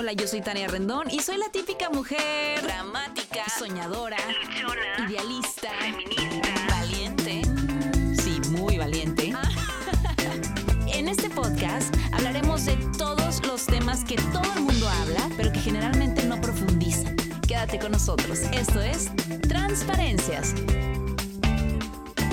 Hola, yo soy Tania Rendón y soy la típica mujer dramática, soñadora, idealista, feminista, valiente. Sí, muy valiente. en este podcast hablaremos de todos los temas que todo el mundo habla, pero que generalmente no profundizan. Quédate con nosotros. Esto es Transparencias.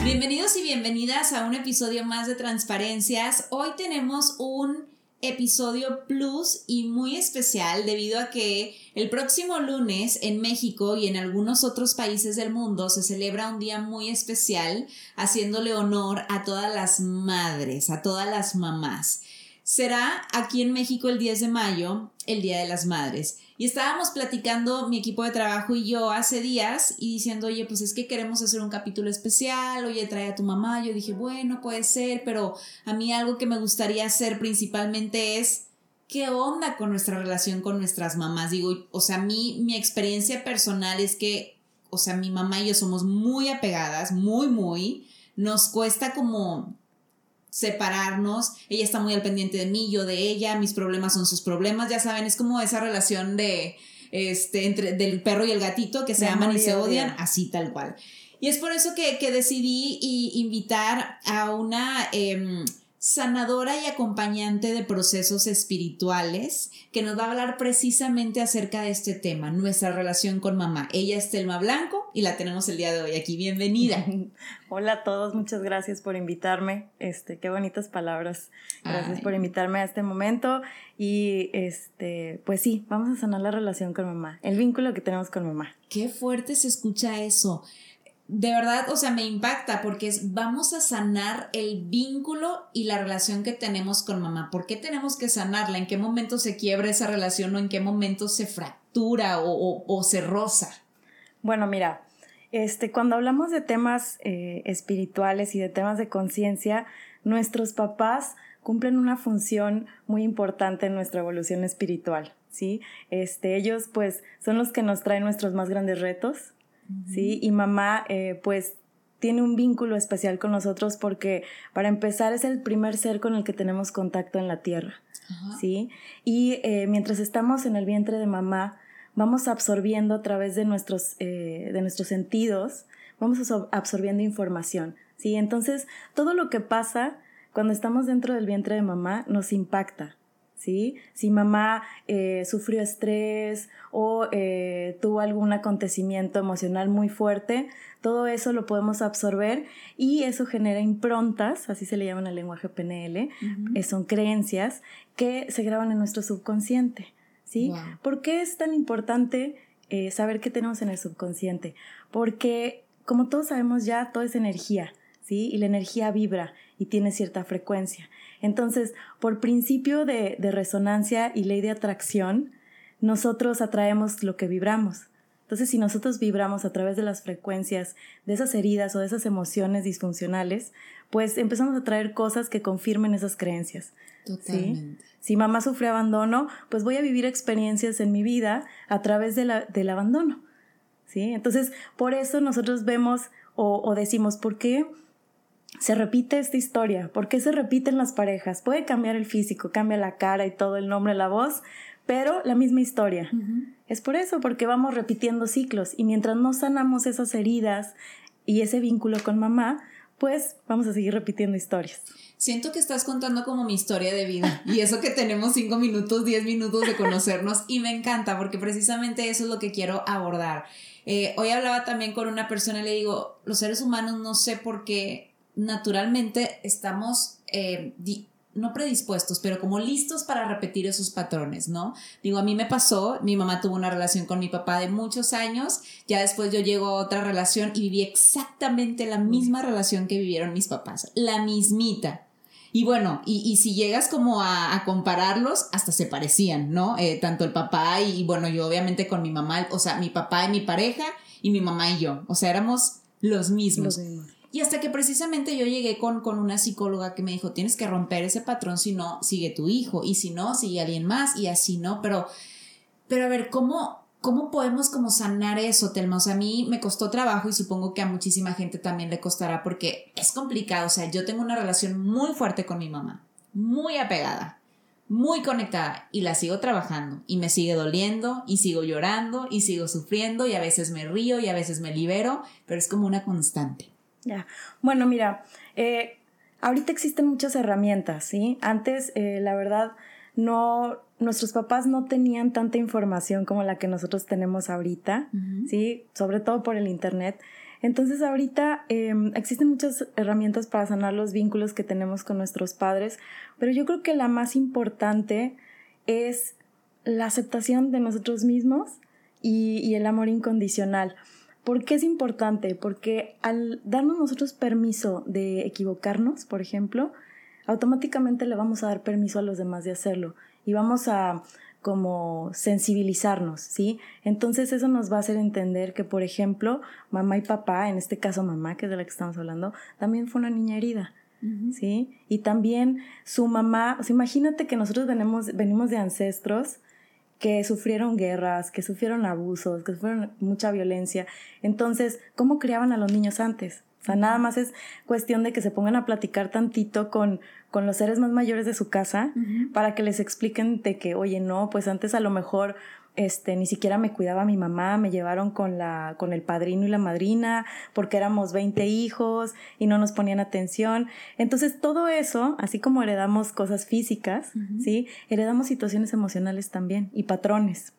Bienvenidos y bienvenidas a un episodio más de Transparencias. Hoy tenemos un episodio plus y muy especial debido a que el próximo lunes en México y en algunos otros países del mundo se celebra un día muy especial haciéndole honor a todas las madres, a todas las mamás. Será aquí en México el 10 de mayo, el Día de las Madres. Y estábamos platicando mi equipo de trabajo y yo hace días y diciendo, oye, pues es que queremos hacer un capítulo especial, oye, trae a tu mamá. Yo dije, bueno, puede ser, pero a mí algo que me gustaría hacer principalmente es, ¿qué onda con nuestra relación con nuestras mamás? Digo, o sea, a mí, mi experiencia personal es que, o sea, mi mamá y yo somos muy apegadas, muy, muy. Nos cuesta como separarnos, ella está muy al pendiente de mí, yo de ella, mis problemas son sus problemas, ya saben, es como esa relación de, este, entre, del perro y el gatito que se aman y se odian, así tal cual. Y es por eso que, decidí invitar a una... Em, sanadora y acompañante de procesos espirituales, que nos va a hablar precisamente acerca de este tema, nuestra relación con mamá. Ella es Telma Blanco y la tenemos el día de hoy aquí. Bienvenida. Hola a todos, muchas gracias por invitarme. Este, qué bonitas palabras. Gracias por invitarme a este momento y este, pues sí, vamos a sanar la relación con mamá, el vínculo que tenemos con mamá. Qué fuerte se escucha eso de verdad, o sea, me impacta porque es, vamos a sanar el vínculo y la relación que tenemos con mamá. ¿Por qué tenemos que sanarla? ¿En qué momento se quiebra esa relación o en qué momento se fractura o, se roza? Bueno, mira, este, cuando hablamos de temas eh, espirituales y de temas de conciencia, nuestros papás cumplen una función muy importante en nuestra evolución espiritual, ¿sí? Este, ellos pues son los que nos traen nuestros más grandes retos, ¿sí? Y mamá, eh, pues, tiene un vínculo especial con nosotros porque, para empezar, es el primer ser con el que tenemos contacto en la tierra, ¿sí? Y eh, mientras estamos en el vientre de mamá, vamos absorbiendo a través de nuestros, eh, de nuestros sentidos, vamos absorbiendo información, ¿sí? Entonces, todo lo que pasa cuando estamos dentro del vientre de mamá nos impacta, ¿sí? Si mamá eh, sufrió estrés o eh, tuvo algún acontecimiento emocional muy fuerte, todo eso lo podemos absorber y eso genera improntas, así se le llama en el lenguaje PNL, eh, son creencias que se graban en nuestro subconsciente, ¿sí? ¿Por qué es tan importante saber qué tenemos en el subconsciente? Porque, como todos sabemos ya, todo es energía, ¿sí? Y la energía vibra y tiene cierta frecuencia. Entonces, por principio de, resonancia y ley de atracción, nosotros atraemos lo que vibramos. Entonces, si nosotros vibramos a través de las frecuencias de esas heridas o de esas emociones disfuncionales, pues empezamos a traer cosas que confirmen esas creencias. Totalmente. Si mamá sufre abandono, pues voy a vivir experiencias en mi vida a través del abandono. ¿sí? Entonces, por eso nosotros vemos o, o decimos, ¿por qué? Se repite esta historia. ¿Por qué se repiten las parejas? Puede cambiar el físico, cambia la cara y todo el nombre, la voz, pero la misma historia. Es por eso, porque vamos repitiendo ciclos y mientras no sanamos esas heridas y ese vínculo con mamá, pues vamos a seguir repitiendo historias. Siento que estás contando como mi historia de vida y eso que tenemos cinco minutos, diez minutos de conocernos y me encanta porque precisamente eso es lo que quiero abordar. Eh, hoy hablaba también con una persona y le digo, los seres humanos no sé por qué naturalmente estamos, eh, no predispuestos, pero como listos para repetir esos patrones, ¿no? Digo, a mí me pasó, mi mamá tuvo una relación con mi papá de muchos años, ya después yo llego a otra relación y viví exactamente la misma relación que vivieron mis papás, la mismita. Y bueno, y, si llegas como a, compararlos, hasta se parecían, ¿no? Eh, tanto el papá y, bueno, yo obviamente con mi mamá, o sea, mi papá y mi pareja y mi mamá y yo, o sea, éramos Los mismos. Y hasta que precisamente yo llegué con, con una psicóloga que me dijo, tienes que romper ese patrón, si no, sigue tu hijo, y si no, sigue alguien más, y así no, pero, pero a ver, ¿cómo, cómo podemos como sanar eso, Telma? O a mí me costó trabajo y supongo que a muchísima gente también le costará porque es complicado, o sea, yo tengo una relación muy fuerte con mi mamá, muy apegada, muy conectada y la sigo trabajando y me sigue doliendo y sigo llorando y sigo sufriendo y a veces me río y a veces me libero, pero es como una constante. Ya, bueno, mira, eh, ahorita existen muchas herramientas, ¿sí? Antes, eh, la verdad, no, nuestros papás no tenían tanta información como la que nosotros tenemos ahorita, ¿sí? Sobre todo por el Internet. Entonces ahorita em, existen muchas herramientas para sanar los vínculos que tenemos con nuestros padres, pero yo creo que la más importante es la aceptación de nosotros mismos y, el amor incondicional. ¿Por qué es importante? Porque al darnos nosotros permiso de equivocarnos, por ejemplo, automáticamente le vamos a dar permiso a los demás de hacerlo y vamos a como sensibilizarnos, ¿sí? Entonces eso nos va a hacer entender que, por ejemplo, mamá y papá, en este caso mamá, que es de la que estamos hablando, también fue una niña herida, ¿sí? Y también su mamá, o sea, imagínate que nosotros venimos, venimos de ancestros que sufrieron guerras, que sufrieron abusos, que sufrieron mucha violencia. Entonces, ¿cómo criaban a los niños antes? O sea, nada más es cuestión de que se pongan a platicar tantito con, con los seres más mayores de su casa para que les expliquen de que, oye, no, pues antes a lo mejor este, ni siquiera me cuidaba mi mamá, me llevaron con, la, con el padrino y la madrina porque éramos 20 hijos y no nos ponían atención. Entonces todo eso, así como heredamos cosas físicas, ¿sí? Heredamos situaciones emocionales también y patrones,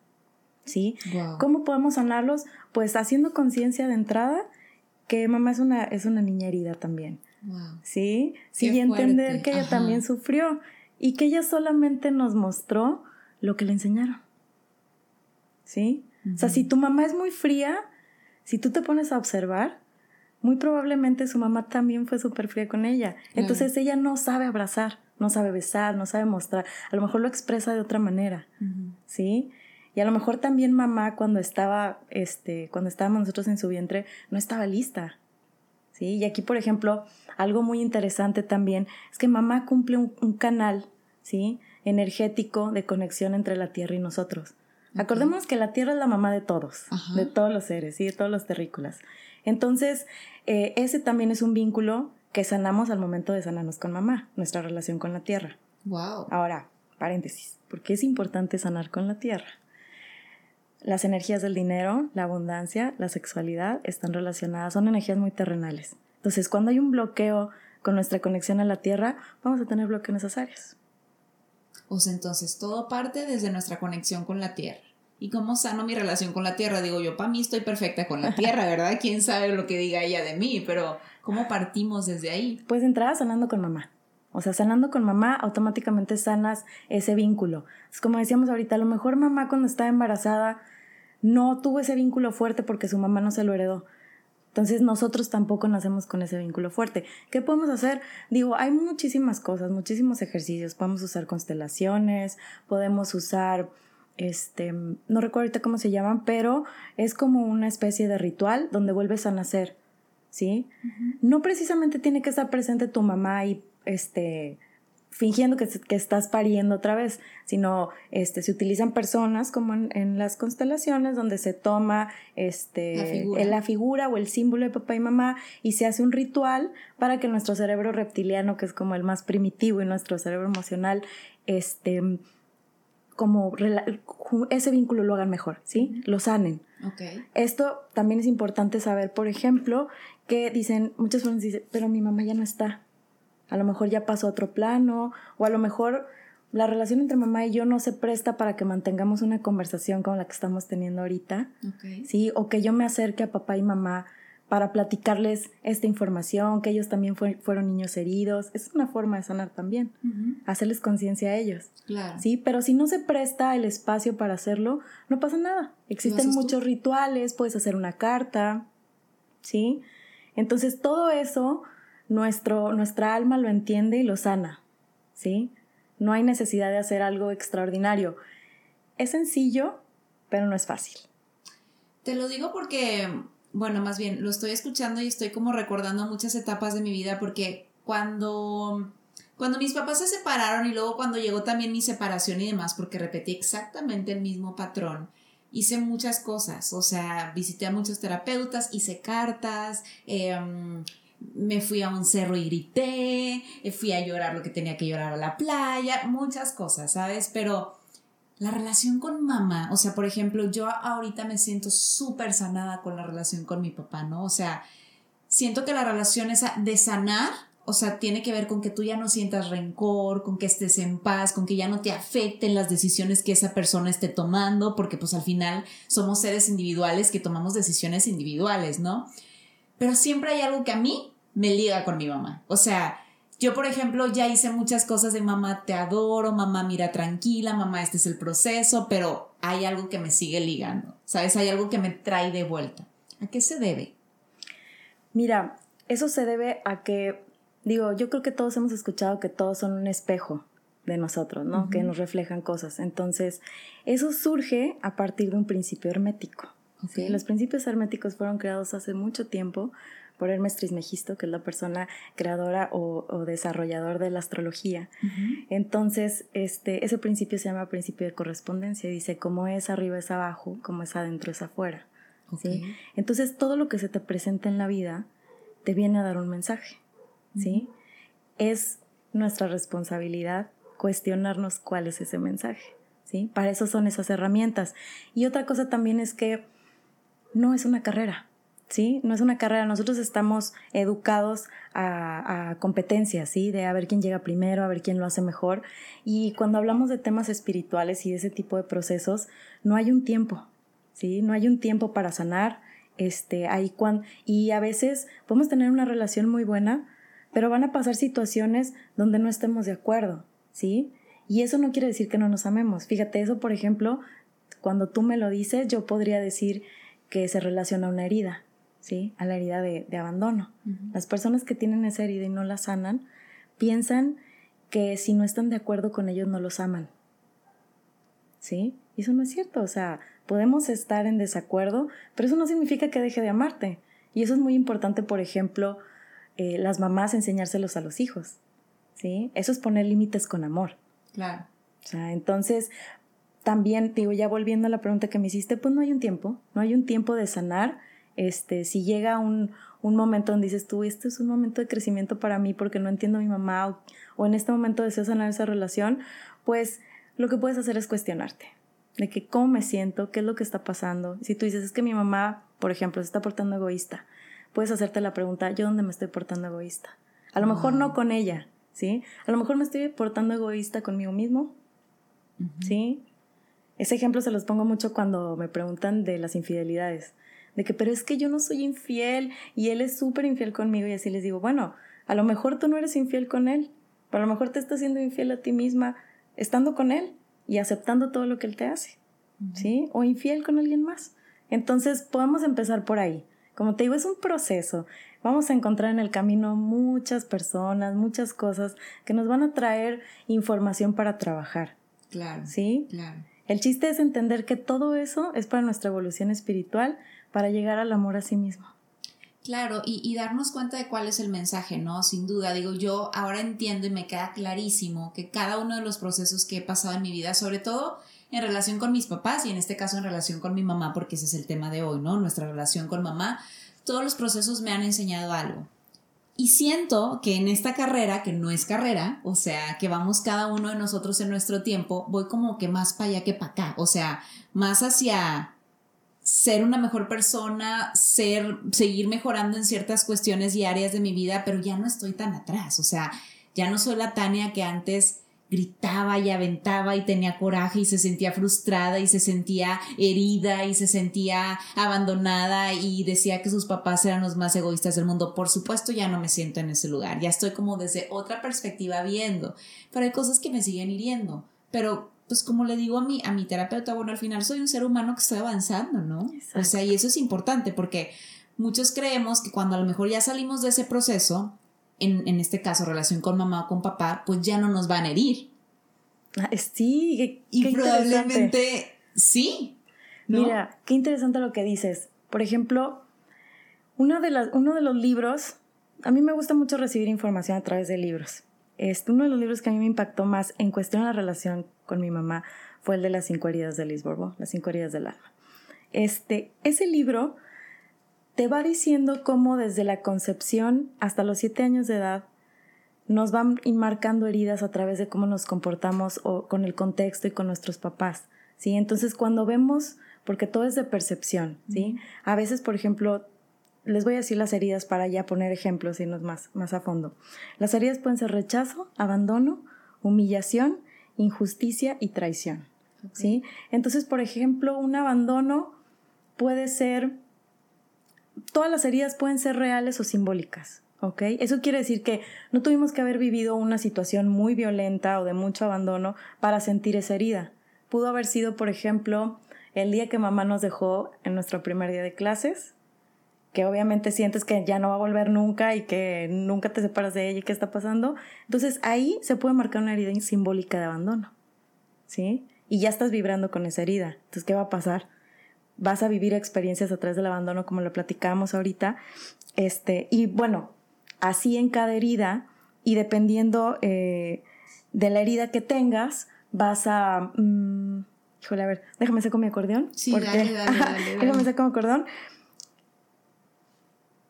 ¿sí? ¿Cómo podemos sanarlos? Pues haciendo conciencia de entrada que mamá es una, es una niña herida también. ¿Sí? Sí, y entender que ella también sufrió y que ella solamente nos mostró lo que le enseñaron. ¿Sí? O sea, si tu mamá es muy fría, si tú te pones a observar, muy probablemente su mamá también fue súper fría con ella. Entonces ella no sabe abrazar, no sabe besar, no sabe mostrar. A lo mejor lo expresa de otra manera. ¿Sí? Y a lo mejor también mamá cuando estaba, este, cuando estábamos nosotros en su vientre, no estaba lista. ¿Sí? Y aquí, por ejemplo, algo muy interesante también es que mamá cumple un, canal, ¿sí? Energético de conexión entre la tierra y nosotros. Acordemos que la tierra es la mamá de todos, de todos los seres, ¿sí? De todos los terrícolas. Entonces, eh, ese también es un vínculo que sanamos al momento de sanarnos con mamá, nuestra relación con la tierra. Wow. Ahora, paréntesis, ¿por qué es importante sanar con la tierra? Las energías del dinero, la abundancia, la sexualidad están relacionadas, son energías muy terrenales. Entonces, cuando hay un bloqueo con nuestra conexión a la tierra, vamos a tener bloqueo en esas áreas. O sea, entonces todo parte desde nuestra conexión con la tierra. ¿Y cómo sano mi relación con la tierra? Digo, yo para mí estoy perfecta con la tierra, ¿verdad? ¿Quién sabe lo que diga ella de mí? Pero ¿cómo partimos desde ahí? Pues entrada sanando con mamá. O sea, sanando con mamá, automáticamente sanas ese vínculo. Es como decíamos ahorita, a lo mejor mamá cuando estaba embarazada no tuvo ese vínculo fuerte porque su mamá no se lo heredó. Entonces nosotros tampoco nacemos con ese vínculo fuerte. ¿Qué podemos hacer? Digo, hay muchísimas cosas, muchísimos ejercicios. Podemos usar constelaciones, podemos usar, este, no recuerdo ahorita cómo se llaman, pero es como una especie de ritual donde vuelves a nacer, ¿sí? No precisamente tiene que estar presente tu mamá y, este, fingiendo que, estás pariendo otra vez, sino este, se utilizan personas como en, las constelaciones donde se toma este, la figura. o el símbolo de papá y mamá y se hace un ritual para que nuestro cerebro reptiliano, que es como el más primitivo, y nuestro cerebro emocional, este, como ese vínculo lo hagan mejor, ¿sí? Lo sanen. Esto también es importante saber, por ejemplo, que dicen, muchas personas dicen, pero mi mamá ya no está a lo mejor ya pasó a otro plano, o a lo mejor la relación entre mamá y yo no se presta para que mantengamos una conversación como la que estamos teniendo ahorita, ¿sí? O que yo me acerque a papá y mamá para platicarles esta información, que ellos también fueron niños heridos. Es una forma de sanar también, hacerles conciencia a ellos. Claro. Sí, pero si no se presta el espacio para hacerlo, no pasa nada. Existen muchos rituales, puedes hacer una carta, ¿sí? Entonces todo eso nuestro, nuestra alma lo entiende y lo sana, ¿sí? No hay necesidad de hacer algo extraordinario. Es sencillo, pero no es fácil. Te lo digo porque, bueno, más bien, lo estoy escuchando y estoy como recordando muchas etapas de mi vida porque cuando, cuando mis papás se separaron y luego cuando llegó también mi separación y demás, porque repetí exactamente el mismo patrón, hice muchas cosas, o sea, visité a muchos terapeutas, hice cartas, eh, me fui a un cerro y grité, eh, fui a llorar lo que tenía que llorar a la playa, muchas cosas, ¿sabes? Pero la relación con mamá, o sea, por ejemplo, yo ahorita me siento súper sanada con la relación con mi papá, ¿no? O sea, siento que la relación esa de sanar, o sea, tiene que ver con que tú ya no sientas rencor, con que estés en paz, con que ya no te afecten las decisiones que esa persona esté tomando, porque pues al final somos seres individuales que tomamos decisiones individuales, ¿no? Pero siempre hay algo que a mí me liga con mi mamá. O sea, yo, por ejemplo, ya hice muchas cosas de mamá, te adoro, mamá, mira tranquila, mamá, este es el proceso, pero hay algo que me sigue ligando, ¿sabes? Hay algo que me trae de vuelta. ¿A qué se debe? Mira, eso se debe a que, digo, yo creo que todos hemos escuchado que todos son un espejo de nosotros, ¿no? Que nos reflejan cosas. Entonces, eso surge a partir de un principio hermético. ¿Sí? Los principios herméticos fueron creados hace mucho tiempo por Hermes Trismegisto, que es la persona creadora o, desarrollador de la astrología. Entonces, este, ese principio se llama principio de correspondencia. Dice, como es arriba es abajo, como es adentro es afuera. Entonces, todo lo que se te presenta en la vida te viene a dar un mensaje. ¿sí? Es nuestra responsabilidad cuestionarnos cuál es ese mensaje. ¿sí? Para eso son esas herramientas. Y otra cosa también es que no es una carrera. ¿sí? No es una carrera, nosotros estamos educados a, competencias, ¿sí? De a ver quién llega primero, a ver quién lo hace mejor. Y cuando hablamos de temas espirituales y de ese tipo de procesos, no hay un tiempo, ¿sí? No hay un tiempo para sanar. Este, cuando, y a veces podemos tener una relación muy buena, pero van a pasar situaciones donde no estemos de acuerdo, ¿sí? Y eso no quiere decir que no nos amemos. Fíjate, eso, por ejemplo, cuando tú me lo dices, yo podría decir que se relaciona a una herida, ¿sí? A la herida de, abandono. Las personas que tienen esa herida y no la sanan, piensan que si no están de acuerdo con ellos no los aman. ¿Sí? Y eso no es cierto. O sea, podemos estar en desacuerdo, pero eso no significa que deje de amarte. Y eso es muy importante, por ejemplo, eh, las mamás enseñárselos a los hijos. ¿Sí? Eso es poner límites con amor. Claro. O sea, entonces, también, digo, ya volviendo a la pregunta que me hiciste, pues no hay un tiempo, no hay un tiempo de sanar este, si llega un, momento donde dices tú, este es un momento de crecimiento para mí porque no entiendo a mi mamá o, en este momento deseo sanar esa relación, pues lo que puedes hacer es cuestionarte de que cómo me siento, qué es lo que está pasando. Si tú dices, es que mi mamá, por ejemplo, se está portando egoísta, puedes hacerte la pregunta, ¿yo dónde me estoy portando egoísta? A lo mejor no con ella, ¿sí? A lo mejor me estoy portando egoísta conmigo mismo, ¿sí? Ese ejemplo se los pongo mucho cuando me preguntan de las infidelidades de que, pero es que yo no soy infiel y él es súper infiel conmigo y así les digo, bueno, a lo mejor tú no eres infiel con él, pero a lo mejor te estás siendo infiel a ti misma estando con él y aceptando todo lo que él te hace, ¿sí? O infiel con alguien más. Entonces podemos empezar por ahí. Como te digo, es un proceso. Vamos a encontrar en el camino muchas personas, muchas cosas que nos van a traer información para trabajar. Claro. ¿Sí? Claro. El chiste es entender que todo eso es para nuestra evolución espiritual, para llegar al amor a sí mismo. Claro, y, darnos cuenta de cuál es el mensaje, ¿no? Sin duda, digo, yo ahora entiendo y me queda clarísimo que cada uno de los procesos que he pasado en mi vida, sobre todo en relación con mis papás y en este caso en relación con mi mamá, porque ese es el tema de hoy, ¿no? Nuestra relación con mamá, todos los procesos me han enseñado algo. Y siento que en esta carrera, que no es carrera, o sea, que vamos cada uno de nosotros en nuestro tiempo, voy como que más para allá que para acá, o sea, más hacia ser una mejor persona, ser, seguir mejorando en ciertas cuestiones y áreas de mi vida, pero ya no estoy tan atrás, o sea, ya no soy la Tania que antes gritaba y aventaba y tenía coraje y se sentía frustrada y se sentía herida y se sentía abandonada y decía que sus papás eran los más egoístas del mundo. Por supuesto ya no me siento en ese lugar, ya estoy como desde otra perspectiva viendo, pero hay cosas que me siguen hiriendo, pero pues como le digo a mi, a mi terapeuta, bueno, al final soy un ser humano que estoy avanzando, ¿no? O sea, y eso es importante porque muchos creemos que cuando a lo mejor ya salimos de ese proceso, en, en este caso relación con mamá o con papá, pues ya no nos van a herir. Ah, sí, y probablemente sí. Mira, qué interesante lo que dices. Por ejemplo, uno de, las, uno de los libros, a mí me gusta mucho recibir información a través de libros. Este, uno de los libros que a mí me impactó más en cuestión de la relación con mi mamá fue el de las cinco heridas de Liz las cinco heridas del alma. Este, ese libro te va diciendo cómo desde la concepción hasta los siete años de edad nos van marcando heridas a través de cómo nos comportamos o con el contexto y con nuestros papás, ¿sí? Entonces, cuando vemos, porque todo es de percepción, ¿sí? A veces, por ejemplo, les voy a decir las heridas para ya poner ejemplos y no más, más a fondo. Las heridas pueden ser rechazo, abandono, humillación, injusticia y traición, ¿sí? Entonces, por ejemplo, un abandono puede ser, todas las heridas pueden ser reales o simbólicas, ¿ok? Eso quiere decir que no tuvimos que haber vivido una situación muy violenta o de mucho abandono para sentir esa herida. Pudo haber sido, por ejemplo, el día que mamá nos dejó en nuestro primer día de clases, que obviamente sientes que ya no va a volver nunca y que nunca te separas de ella y qué está pasando. Entonces ahí se puede marcar una herida simbólica de abandono, ¿sí? Y ya estás vibrando con esa herida. Entonces, ¿qué va a pasar? Vas a vivir experiencias a través del abandono, como lo platicábamos ahorita. Este, y bueno, así en cada herida y dependiendo eh, de la herida que tengas, vas a... Mm, híjole, a ver, déjame sacar mi acordeón. Sí, dale, dale, dale, déjame sacar mi acordeón.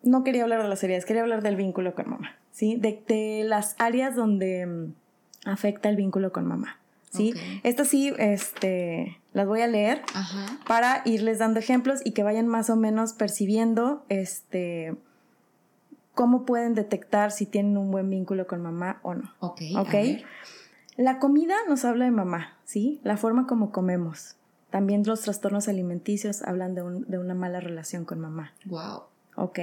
No quería hablar de las heridas, quería hablar del vínculo con mamá, ¿sí? De, las áreas donde mm, afecta el vínculo con mamá, ¿sí? Estas sí, este, las voy a leer para irles dando ejemplos y que vayan más o menos percibiendo, este, cómo pueden detectar si tienen un buen vínculo con mamá o no. Ok. okay? La comida nos habla de mamá, ¿sí? La forma como comemos. También los trastornos alimenticios hablan de, de una mala relación con mamá. Wow. ¿Ok?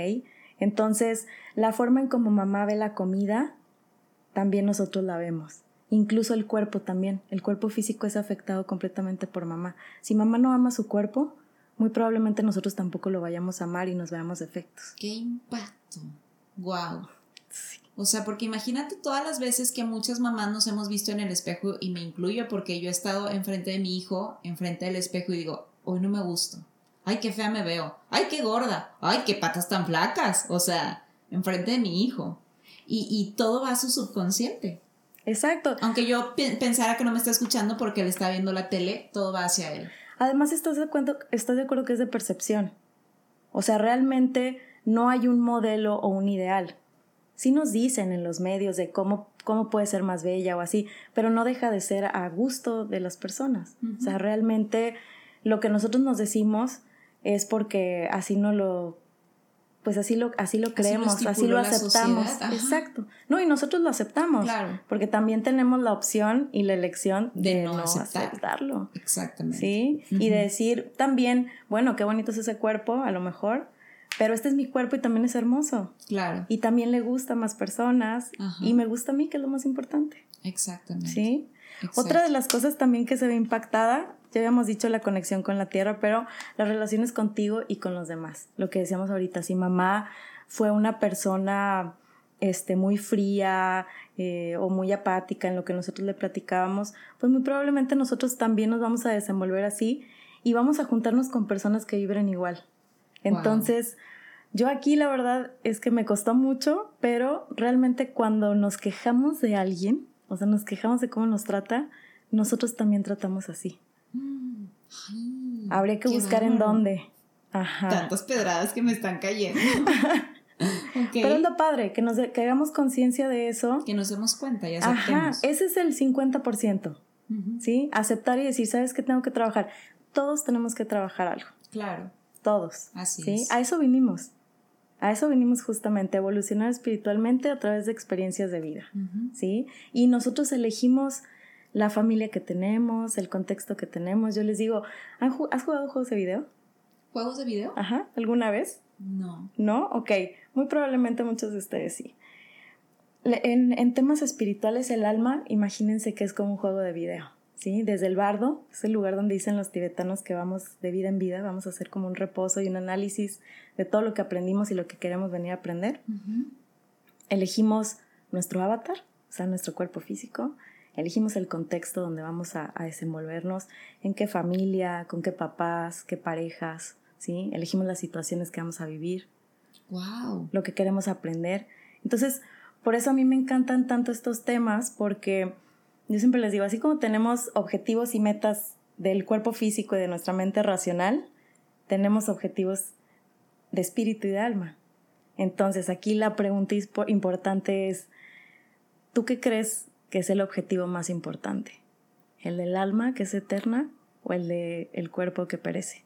Entonces, la forma en como mamá ve la comida, también nosotros la vemos. Incluso el cuerpo también. El cuerpo físico es afectado completamente por mamá. Si mamá no ama su cuerpo, muy probablemente nosotros tampoco lo vayamos a amar y nos veamos defectos. ¡Qué impacto! Wow. O sea, porque imagínate todas las veces que muchas mamás nos hemos visto en el espejo, y me incluyo porque yo he estado enfrente de mi hijo, enfrente del espejo, y digo, hoy no me gusto. Ay, qué fea me veo. Ay, qué gorda. Ay, qué patas tan flacas. O sea, enfrente de mi hijo. Y, y todo va a su subconsciente. Exacto. Aunque yo pensara que no me está escuchando porque él está viendo la tele, todo va hacia él. Además, ¿estás de acuerdo, estás de acuerdo que es de percepción? O sea, realmente no hay un modelo o un ideal. Sí nos dicen en los medios de cómo, cómo puede ser más bella o así, pero no deja de ser a gusto de las personas. O sea, realmente lo que nosotros nos decimos es porque así no lo pues así lo, así lo creemos, así lo, aceptamos. Exacto. No, y nosotros lo aceptamos. Claro. Porque también tenemos la opción y la elección de, no, aceptarlo. Exactamente. Sí. Y de decir también, bueno, qué bonito es ese cuerpo, a lo mejor, pero este es mi cuerpo y también es hermoso. Claro. Y también le gusta a más personas y me gusta a mí, que es lo más importante. Exactamente. Sí. Otra de las cosas también que se ve impactada, ya habíamos dicho la conexión con la tierra, pero las relaciones contigo y con los demás. Lo que decíamos ahorita, si mamá fue una persona este, muy fría eh, o muy apática en lo que nosotros le platicábamos, pues muy probablemente nosotros también nos vamos a desenvolver así y vamos a juntarnos con personas que vibren igual. Entonces, yo aquí la verdad es que me costó mucho, pero realmente cuando nos quejamos de alguien, o sea, nos quejamos de cómo nos trata, nosotros también tratamos así. Habría que buscar en dónde. Ajá. Tantas pedradas que me están cayendo. Pero es lo padre, que, nos, que hagamos conciencia de eso. Que nos demos cuenta y aceptemos. Ajá, ese es el 50%. ¿Sí? Aceptar y decir, ¿sabes qué tengo que trabajar? Todos tenemos que trabajar algo. Claro todos. Así ¿sí? es. A eso vinimos. A eso vinimos justamente, a evolucionar espiritualmente a través de experiencias de vida, ¿sí? Y nosotros elegimos la familia que tenemos, el contexto que tenemos. Yo les digo, ¿has jugado juegos de video? ¿Juegos de video? Ajá, ¿alguna vez? No. ¿No? Ok, muy probablemente muchos de ustedes sí. En, en temas espirituales, el alma, imagínense que es como un juego de video. ¿sí? Desde el bardo, es el lugar donde dicen los tibetanos que vamos de vida en vida, vamos a hacer como un reposo y un análisis de todo lo que aprendimos y lo que queremos venir a aprender. Elegimos nuestro avatar, o sea, nuestro cuerpo físico, elegimos el contexto donde vamos a, desenvolvernos, en qué familia, con qué papás, qué parejas, ¿sí? Elegimos las situaciones que vamos a vivir. Wow. Lo que queremos aprender. Entonces, por eso a mí me encantan tanto estos temas porque yo siempre les digo, así como tenemos objetivos y metas del cuerpo físico y de nuestra mente racional, tenemos objetivos de espíritu y de alma. Entonces aquí la pregunta importante es, ¿tú qué crees que es el objetivo más importante? ¿El del alma que es eterna o el del el cuerpo que perece?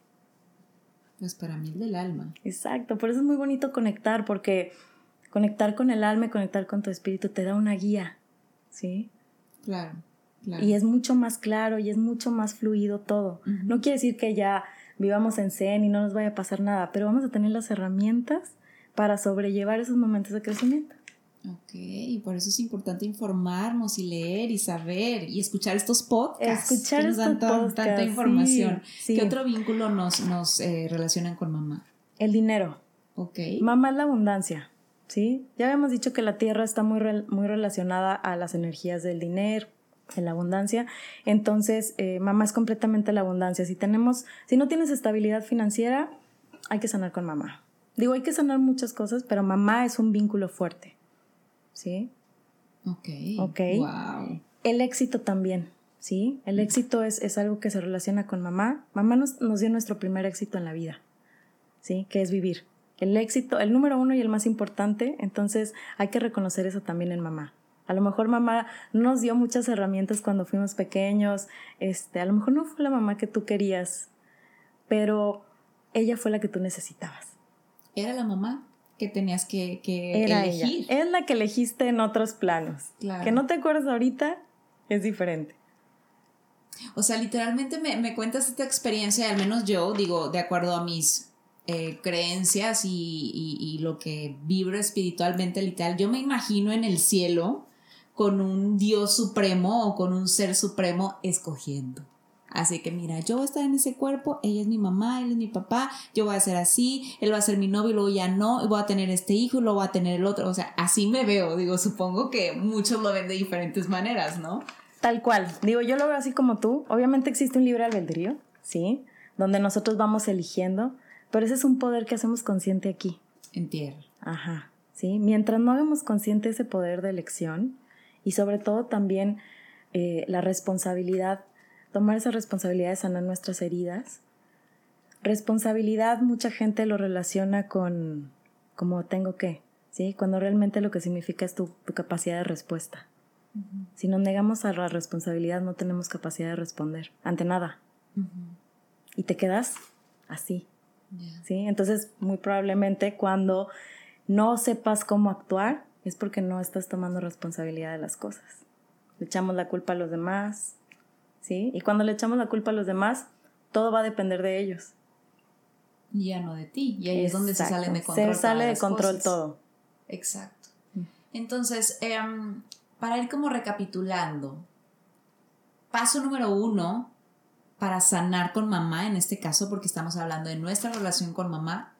Pues para mí el del alma. Exacto, por eso es muy bonito conectar, porque conectar con el alma y conectar con tu espíritu te da una guía, ¿sí? Claro. Y es mucho más claro y es mucho más fluido todo. No quiere decir que ya vivamos en zen y no nos vaya a pasar nada, pero vamos a tener las herramientas para sobrellevar esos momentos de crecimiento. Ok, y por eso es importante informarnos y leer y saber y escuchar estos podcasts escuchar que nos dan tanta información. ¿Qué otro vínculo nos, nos eh, relacionan con mamá? El dinero. Ok. Mamá es la abundancia, ¿sí? Ya habíamos dicho que la tierra está muy, muy relacionada a las energías del dinero, en la abundancia. Entonces, eh, mamá es completamente la abundancia. Si tenemos, si no tienes estabilidad financiera, hay que sanar con mamá. Digo, hay que sanar muchas cosas, pero mamá es un vínculo fuerte. ¿Sí? Ok. Ok. Wow. El éxito también. ¿Sí? El éxito es, es algo que se relaciona con mamá. Mamá nos, nos dio nuestro primer éxito en la vida. ¿Sí? Que es vivir. El éxito, el número uno y el más importante. Entonces, hay que reconocer eso también en mamá. A lo mejor mamá nos dio muchas herramientas cuando fuimos pequeños, este, a lo mejor no fue la mamá que tú querías, pero ella fue la que tú necesitabas. Era la mamá que tenías que, que Era elegir. Ella. Es la que elegiste en otros planos. Que no te acuerdas ahorita, es diferente. O sea, literalmente me, me cuentas esta experiencia, al menos yo, digo, de acuerdo a mis eh, creencias y, y, lo que vibro espiritualmente, literal, yo me imagino en el cielo con un Dios supremo o con un ser supremo escogiendo. Así que mira, yo voy a estar en ese cuerpo, ella es mi mamá, él es mi papá, yo voy a ser así, él va a ser mi novio y luego ya no, y voy a tener este hijo y luego voy a tener el otro. O sea, así me veo, digo, supongo que muchos lo ven de diferentes maneras, ¿no? Tal cual, digo, yo lo veo así como tú. Obviamente existe un libre albedrío, ¿sí? Donde nosotros vamos eligiendo, pero ese es un poder que hacemos consciente aquí. En tierra. Ajá, ¿sí? Mientras no hagamos consciente ese poder de elección, y sobre todo también eh, la responsabilidad, tomar esa responsabilidad de sanar nuestras heridas. Responsabilidad mucha gente lo relaciona con como tengo que, ¿sí? Cuando realmente lo que significa es tu, capacidad de respuesta. Si nos negamos a la responsabilidad no tenemos capacidad de responder ante nada. Y te quedas así. ¿sí? Entonces, muy probablemente cuando no sepas cómo actuar, es porque no estás tomando responsabilidad de las cosas. Le echamos la culpa a los demás, ¿sí? Y cuando le echamos la culpa a los demás, todo va a depender de ellos. Y ya no de ti. Y ahí es donde se sale de control. Se sale de control todo. Exacto. Mm. Entonces, em, para ir como recapitulando, paso número uno para sanar con mamá, en este caso, porque estamos hablando de nuestra relación con mamá,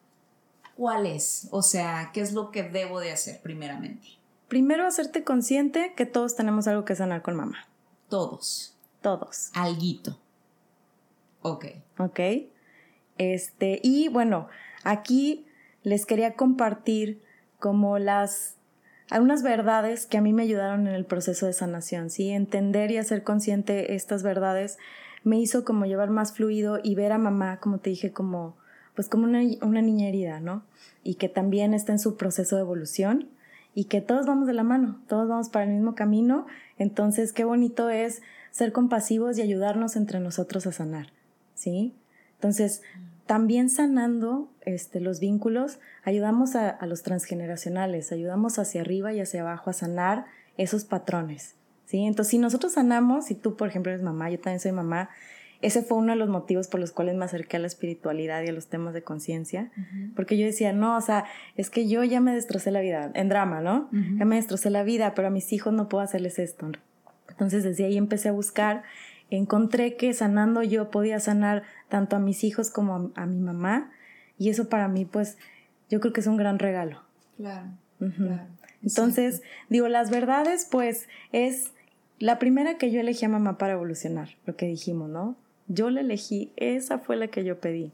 ¿cuál es? O sea, ¿qué es lo que debo de hacer primeramente? Primero hacerte consciente que todos tenemos algo que sanar con mamá. Todos. Todos. Alguito. Ok. Ok. Este, y bueno, aquí les quería compartir como las algunas verdades que a mí me ayudaron en el proceso de sanación, ¿sí? Entender y hacer consciente estas verdades me hizo como llevar más fluido y ver a mamá, como te dije, como pues como una, una niña herida, ¿no? Y que también está en su proceso de evolución y que todos vamos de la mano, todos vamos para el mismo camino. Entonces, qué bonito es ser compasivos y ayudarnos entre nosotros a sanar, ¿sí? Entonces, también sanando este, los vínculos, ayudamos a, a, los transgeneracionales, ayudamos hacia arriba y hacia abajo a sanar esos patrones, ¿sí? Entonces, si nosotros sanamos, si tú, por ejemplo, eres mamá, yo también soy mamá, ese fue uno de los motivos por los cuales me acerqué a la espiritualidad y a los temas de conciencia, porque yo decía, no, o sea, es que yo ya me destrocé la vida, en drama, ¿no? Ya me destrocé la vida, pero a mis hijos no puedo hacerles esto. Entonces desde ahí empecé a buscar, encontré que sanando yo podía sanar tanto a mis hijos como a, mi mamá, y eso para mí, pues, yo creo que es un gran regalo. Claro. Entonces, digo, las verdades, pues, es la primera que yo elegí a mamá para evolucionar, lo que dijimos, ¿no? Yo la elegí, esa fue la que yo pedí.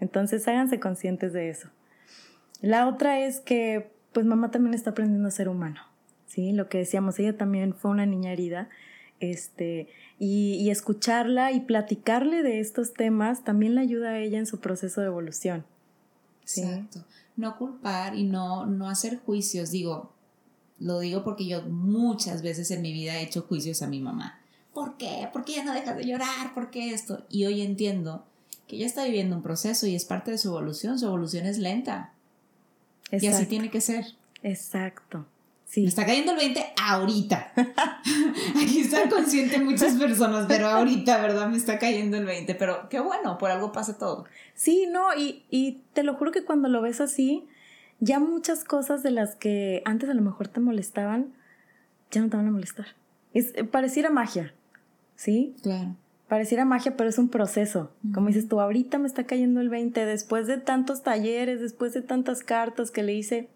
Entonces háganse conscientes de eso. La otra es que pues mamá también está aprendiendo a ser humano, ¿sí? Lo que decíamos, ella también fue una niña herida, este, y, y escucharla y platicarle de estos temas también le ayuda a ella en su proceso de evolución, Exacto. No culpar y no, no hacer juicios. Digo, lo digo porque yo muchas veces en mi vida he hecho juicios a mi mamá. ¿Por qué? ¿Por qué ya no dejas de llorar? ¿Por qué esto? Y hoy entiendo que ella está viviendo un proceso y es parte de su evolución. Su evolución es lenta. Y así tiene que ser. Exacto. Sí. Me está cayendo el 20 ahorita. Aquí están conscientes muchas personas, pero ahorita, ¿verdad? Me está cayendo el 20. Pero qué bueno, por algo pasa todo. Sí, no, y, y te lo juro que cuando lo ves así, ya muchas cosas de las que antes a lo mejor te molestaban, ya no te van a molestar. Es, eh, pareciera magia, ¿sí? Claro. Pareciera magia, pero es un proceso. Como dices tú, ahorita me está cayendo el 20, después de tantos talleres, después de tantas cartas que le hice,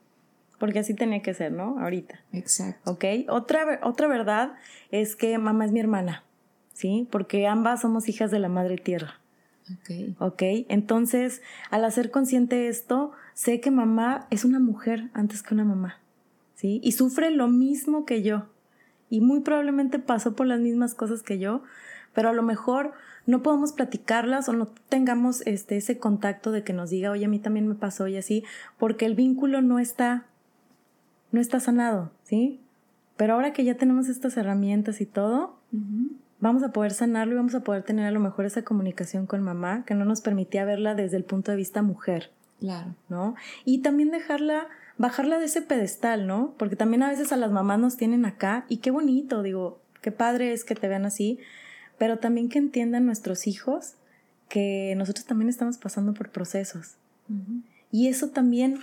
porque así tenía que ser, ¿no? Ahorita. Exacto. ¿Ok? Otra, otra verdad es que mamá es mi hermana, ¿sí? Porque ambas somos hijas de la madre tierra. Ok. Ok, entonces al hacer consciente esto, sé que mamá es una mujer antes que una mamá, ¿sí? Y sufre lo mismo que yo. Y muy probablemente pasó por las mismas cosas que yo, pero a lo mejor no podemos platicarlas o no tengamos este, ese contacto de que nos diga, oye, a mí también me pasó y así, porque el vínculo no está no está sanado, ¿sí? Pero ahora que ya tenemos estas herramientas y todo, vamos a poder sanarlo y vamos a poder tener a lo mejor esa comunicación con mamá que no nos permitía verla desde el punto de vista mujer. Claro. ¿No? Y también dejarla, bajarla de ese pedestal, ¿no? Porque también a veces a las mamás nos tienen acá y qué bonito, digo, qué padre es que te vean así, pero también que entiendan nuestros hijos que nosotros también estamos pasando por procesos. Y eso también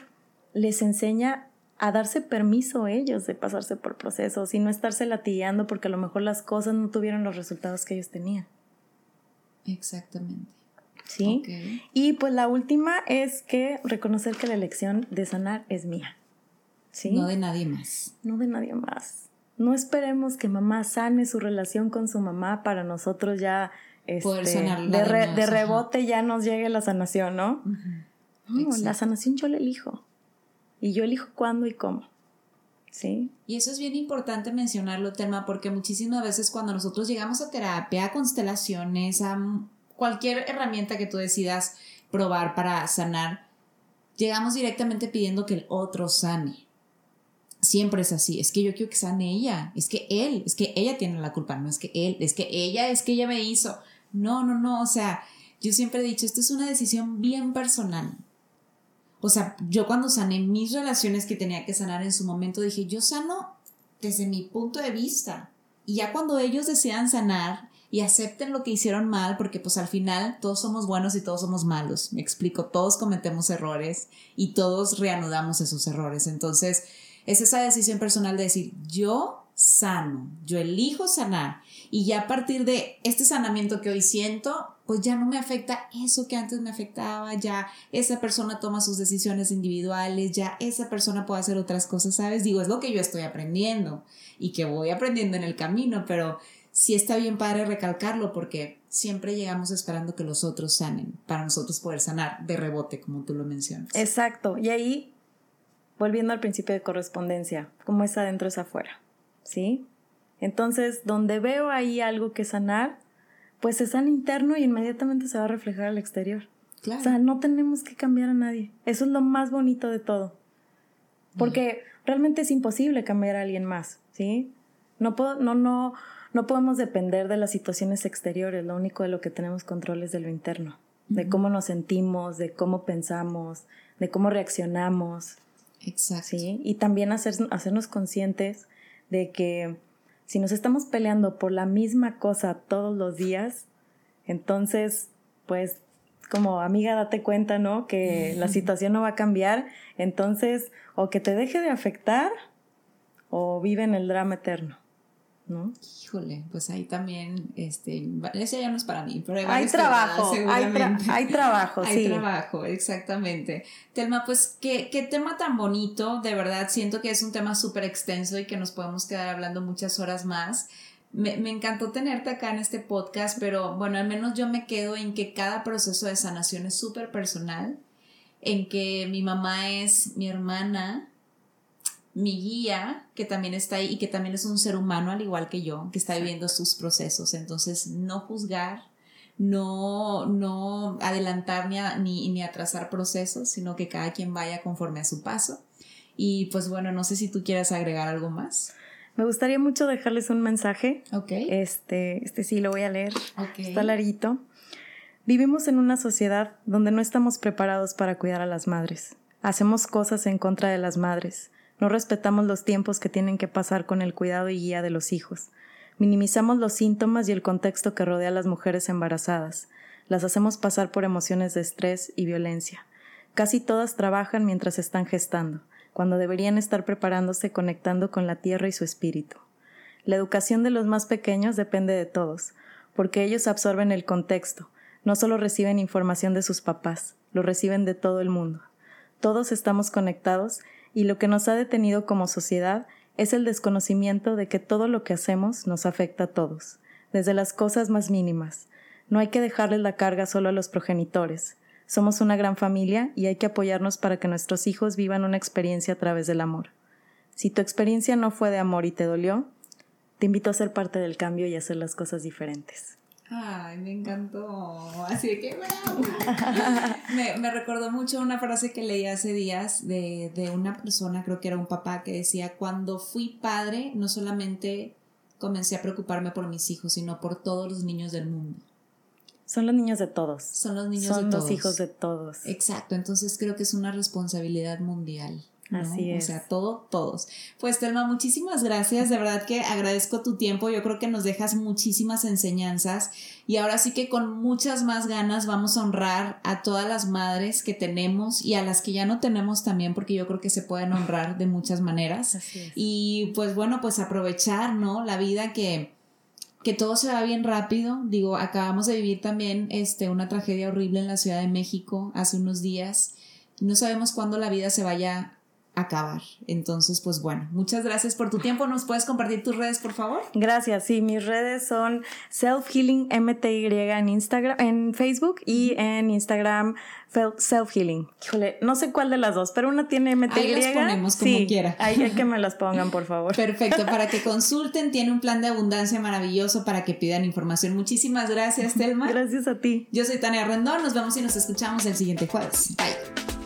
les enseña a darse permiso ellos de pasarse por procesos y no estarse latillando porque a lo mejor las cosas no tuvieron los resultados que ellos tenían. Exactamente. ¿Sí? Y pues la última es que reconocer que la elección de sanar es mía. ¿Sí? No de nadie más. No de nadie más. No esperemos que mamá sane su relación con su mamá para nosotros ya Poder este, de, de, rebote ya nos llegue la sanación, ¿no? No, la sanación yo la elijo. Y yo elijo cuándo y cómo. ¿Sí? Y eso es bien importante mencionarlo, tema porque muchísimas veces cuando nosotros llegamos a terapia, a constelaciones, a cualquier herramienta que tú decidas probar para sanar, llegamos directamente pidiendo que el otro sane. Siempre es así, es que yo quiero que sane ella, es que él, es que ella tiene la culpa, no es que él, es que ella, es que ella me hizo. No, no, no, o sea, yo siempre he dicho, esto es una decisión bien personal. O sea, yo cuando sané mis relaciones que tenía que sanar en su momento, dije, yo sano desde mi punto de vista. Y ya cuando ellos desean sanar y acepten lo que hicieron mal, porque pues al final todos somos buenos y todos somos malos, me explico, todos cometemos errores y todos reanudamos esos errores. Entonces, es esa decisión personal de decir, yo sano, yo elijo sanar y ya a partir de este sanamiento que hoy siento, pues ya no me afecta eso que antes me afectaba, ya esa persona toma sus decisiones individuales, ya esa persona puede hacer otras cosas, ¿sabes? Digo, es lo que yo estoy aprendiendo y que voy aprendiendo en el camino, pero sí está bien padre recalcarlo porque siempre llegamos esperando que los otros sanen, para nosotros poder sanar de rebote, como tú lo mencionas. Exacto, y ahí, volviendo al principio de correspondencia, como es adentro es afuera, ¿sí? Entonces, donde veo ahí algo que sanar, pues es sana interno y inmediatamente se va a reflejar al exterior. O sea, no tenemos que cambiar a nadie. Eso es lo más bonito de todo. Porque realmente es imposible cambiar a alguien más, ¿sí? No, puedo, no, no, no podemos depender de las situaciones exteriores. Lo único de lo que tenemos control es de lo interno. De cómo nos sentimos, de cómo pensamos, de cómo reaccionamos. Exacto. ¿sí? Y también hacer, hacernos conscientes de que si nos estamos peleando por la misma cosa todos los días, entonces, pues, como amiga, date cuenta, ¿no? Que la situación no va a cambiar. Entonces, o que te deje de afectar o vive en el drama eterno. ¿No? Híjole, pues ahí también, este, ese ya no es para mí, pero hay, trabajo, hay, hay, trabajo, hay trabajo, exactamente. Telma, pues ¿qué, qué tema tan bonito, de verdad, siento que es un tema súper extenso y que nos podemos quedar hablando muchas horas más. Me, me, encantó tenerte acá en este podcast, pero bueno, al menos yo me quedo en que cada proceso de sanación es súper personal, en que mi mamá es mi hermana, mi guía, que también está ahí y que también es un ser humano al igual que yo, que está viviendo sus procesos. Entonces, no juzgar, no, no adelantar ni, ni, atrasar procesos, sino que cada quien vaya conforme a su paso. Y pues bueno, no sé si tú quieras agregar algo más. Me gustaría mucho dejarles un mensaje. Ok. Este, este sí lo voy a leer. Está larguito. Vivimos en una sociedad donde no estamos preparados para cuidar a las madres. Hacemos cosas en contra de las madres. No respetamos los tiempos que tienen que pasar con el cuidado y guía de los hijos. Minimizamos los síntomas y el contexto que rodea a las mujeres embarazadas. Las hacemos pasar por emociones de estrés y violencia. Casi todas trabajan mientras están gestando, cuando deberían estar preparándose conectando con la tierra y su espíritu. La educación de los más pequeños depende de todos, porque ellos absorben el contexto, no solo reciben información de sus papás, lo reciben de todo el mundo. Todos estamos conectados y lo que nos ha detenido como sociedad es el desconocimiento de que todo lo que hacemos nos afecta a todos, desde las cosas más mínimas. No hay que dejarles la carga solo a los progenitores. Somos una gran familia y hay que apoyarnos para que nuestros hijos vivan una experiencia a través del amor. Si tu experiencia no fue de amor y te dolió, te invito a ser parte del cambio y a hacer las cosas diferentes. Ay, me encantó. Así que, me, me, recordó mucho una frase que leí hace días de, de una persona, creo que era un papá, que decía, cuando fui padre, no solamente comencé a preocuparme por mis hijos, sino por todos los niños del mundo. Son los niños de todos. Son los niños de todos. Son los hijos de todos. Exacto, entonces creo que es una responsabilidad mundial. Así es. O sea, todo, todos. Pues Telma, muchísimas gracias. De verdad que agradezco tu tiempo. Yo creo que nos dejas muchísimas enseñanzas y ahora sí que con muchas más ganas vamos a honrar a todas las madres que tenemos y a las que ya no tenemos también, porque yo creo que se pueden honrar de muchas maneras. Así es. Y pues bueno, pues aprovechar, ¿no? La vida que que todo se va bien rápido. Digo, acabamos de vivir también este, una tragedia horrible en la Ciudad de México hace unos días. No sabemos cuándo la vida se vaya acabar. Entonces, pues bueno, muchas gracias por tu tiempo. ¿Nos puedes compartir tus redes, por favor? Gracias. Sí, mis redes son Self Healing MTY en Instagram, en Facebook y en Instagram Self Healing. Híjole, no sé cuál de las dos, pero una tiene MTY. Ahí las ponemos como sí, quiera. Ahí hay que me las pongan, por favor. Perfecto, para que consulten, tiene un plan de abundancia maravilloso para que pidan información. Muchísimas gracias, Telma. Gracias a ti. Yo soy Tania Rendón, nos vemos y nos escuchamos el siguiente jueves. Bye.